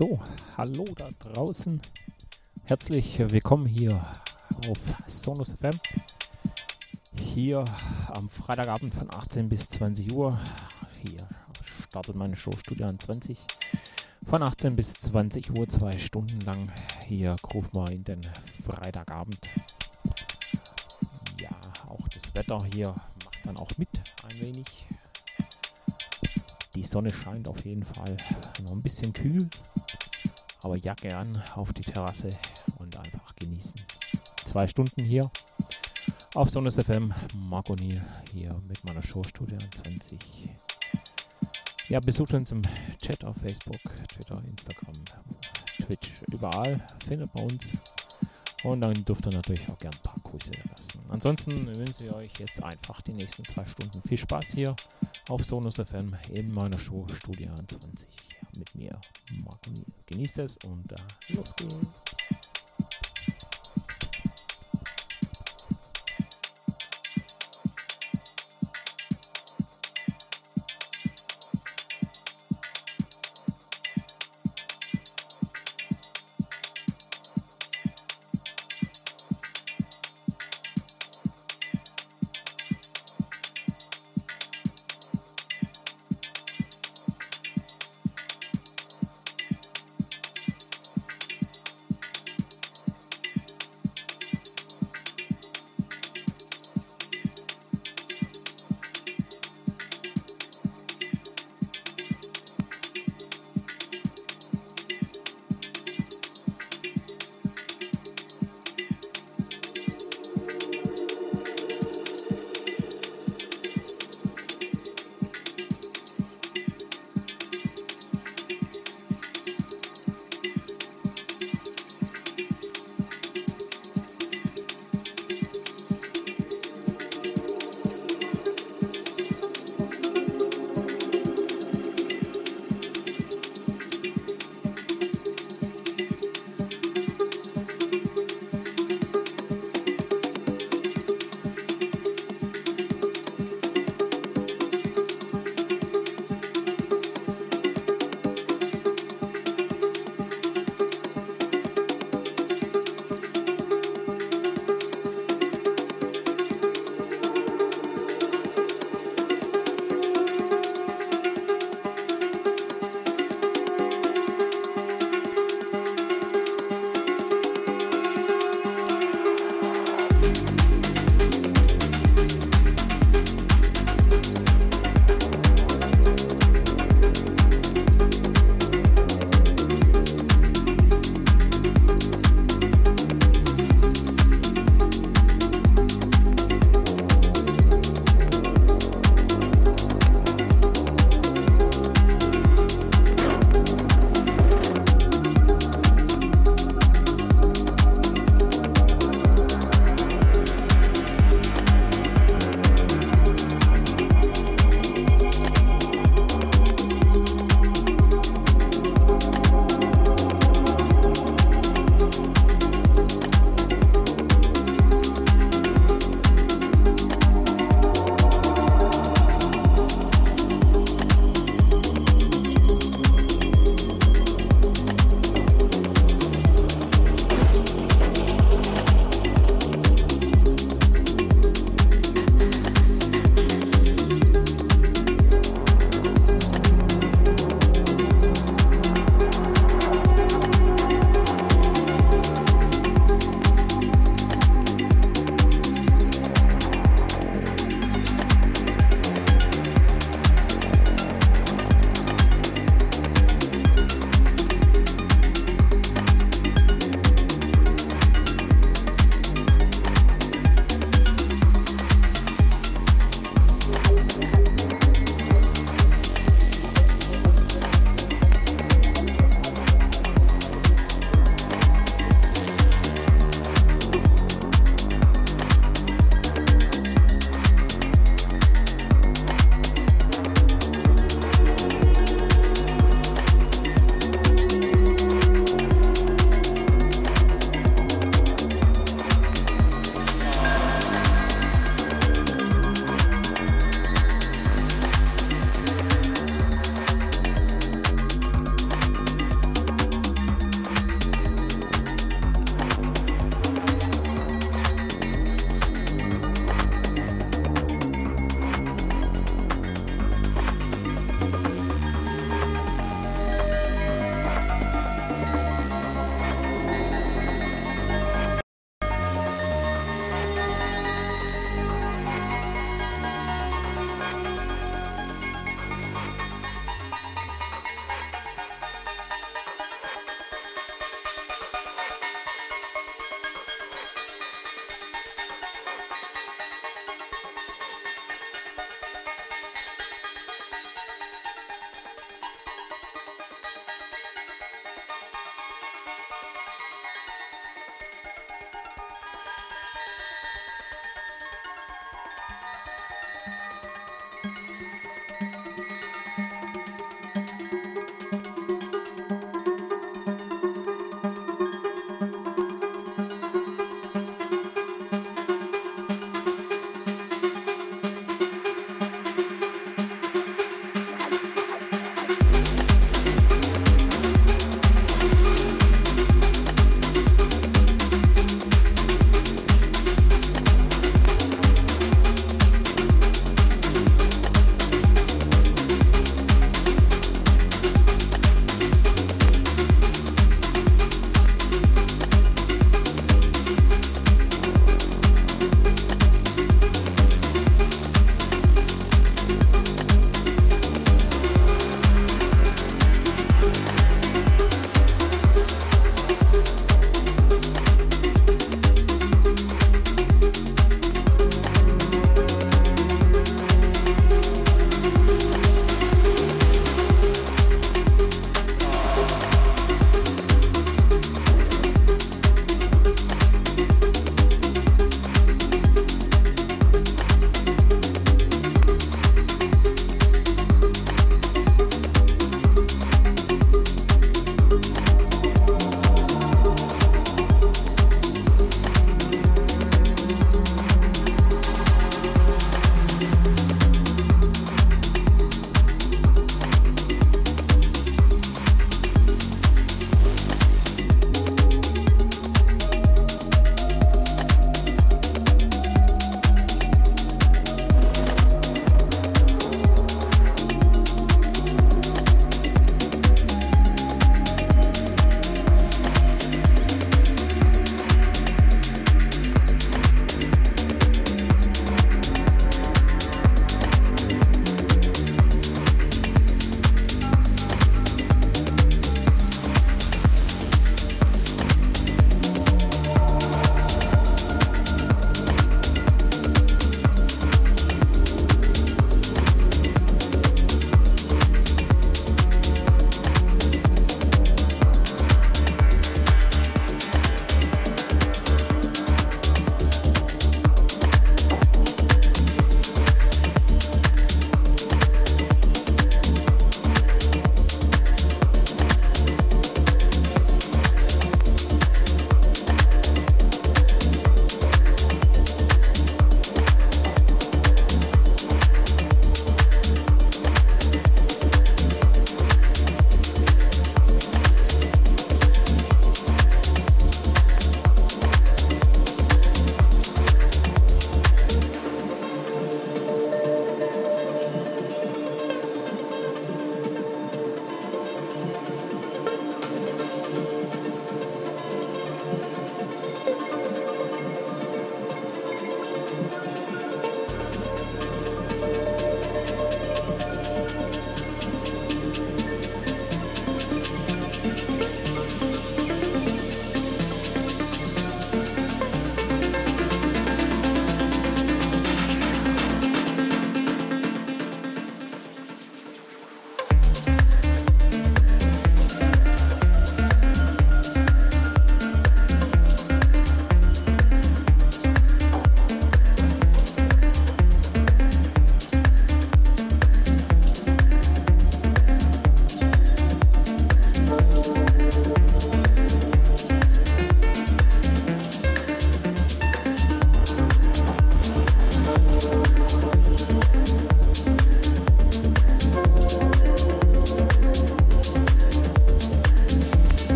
So, hallo da draußen. Herzlich willkommen hier auf Sonus FM. Hier am Freitagabend von 18 bis 20 Uhr. Hier startet meine Show Studio 20. Von 18 bis 20 Uhr, zwei Stunden lang. Hier rufen wir in den Freitagabend. Ja, auch das Wetter hier macht dann auch mit ein wenig. Die Sonne scheint auf jeden Fall. Noch ein bisschen kühl, aber ja gern auf die Terrasse und einfach genießen. Zwei Stunden hier auf Sonnes FM. Marco Niel hier mit meiner Show Studio 20. Ja, besucht uns im Chat auf Facebook, Twitter, Instagram, Twitch, überall. Findet bei uns. Und dann dürft ihr natürlich auch gern ein paar Grüße lassen. Ansonsten wünsche ich euch jetzt einfach die nächsten zwei Stunden viel Spaß hier auf Sonus FM in meiner Show Studio 20 mit mir. Genießt es und äh, los geht's.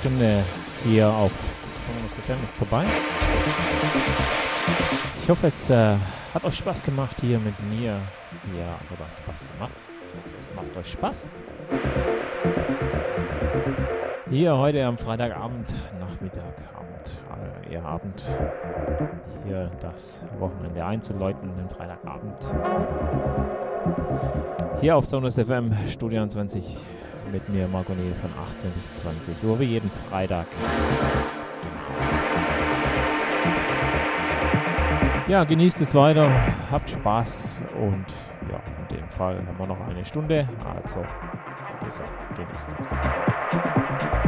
Stunde hier auf Sonus FM ist vorbei. Ich hoffe, es äh, hat euch Spaß gemacht hier mit mir. Ja, oder Spaß gemacht. Ich hoffe, es macht euch Spaß. Hier heute am Freitagabend, Nachmittag, Abend, äh, eher Abend. Hier das Wochenende einzuläuten, den Freitagabend. Hier auf Sonus FM, Studio 20 mit mir, Marco Neil, von 18 bis 20 Uhr, wie jeden Freitag. Ja, genießt es weiter, habt Spaß und ja, in dem Fall haben wir noch eine Stunde, also genießt es.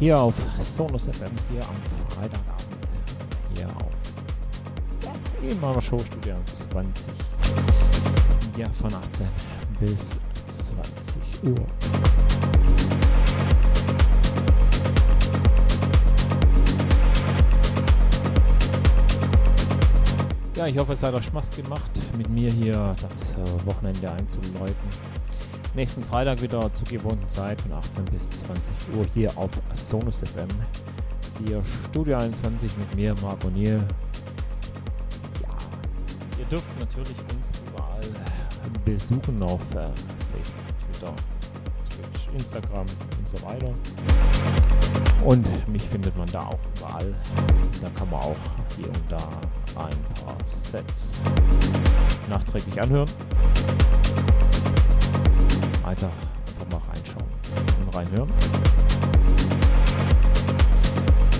Hier auf Sonus FM, hier am Freitagabend. Hier auf meiner Showstudio 20. Ja, von 18 bis 20 Uhr. Ja, ich hoffe, es hat euch Spaß gemacht, mit mir hier das äh, Wochenende einzuläuten. Nächsten Freitag wieder zur gewohnten Zeit von 18 bis 20 Uhr hier auf Sonus FM. Hier Studio 21 mit mir, Marc O'Neill. Ja, ihr dürft natürlich uns überall besuchen auf äh, Facebook, Twitter, Twitch, Instagram und so weiter. Und mich findet man da auch überall. Da kann man auch hier und da ein paar Sets nachträglich anhören. Alter, einfach mal reinschauen und reinhören.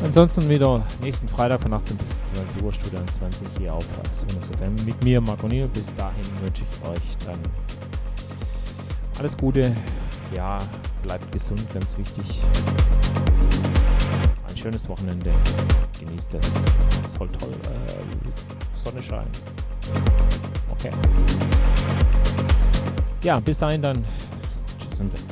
Ansonsten wieder nächsten Freitag von 18 bis 20 Uhr, Studio 20 hier auf Sonus FM mit mir, Marco Niel. Bis dahin wünsche ich euch dann alles Gute. Ja, bleibt gesund, ganz wichtig. Ein schönes Wochenende. Genießt es. Es soll toll. Äh, Sonne scheint. Okay. Ja, bis dahin dann. something.